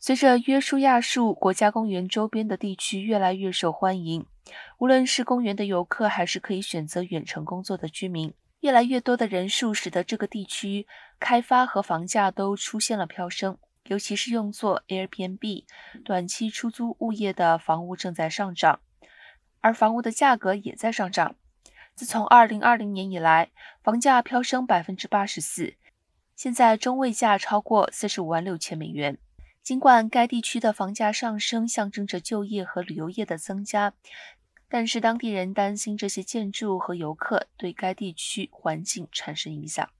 随着约书亚树国家公园周边的地区越来越受欢迎，无论是公园的游客，还是可以选择远程工作的居民，越来越多的人数使得这个地区开发和房价都出现了飙升。尤其是用作 Airbnb 短期出租物业的房屋正在上涨，而房屋的价格也在上涨。自从2020年以来，房价飙升百分之八十四，现在中位价超过四十五万六千美元。尽管该地区的房价上升象征着就业和旅游业的增加，但是当地人担心这些建筑和游客对该地区环境产生影响。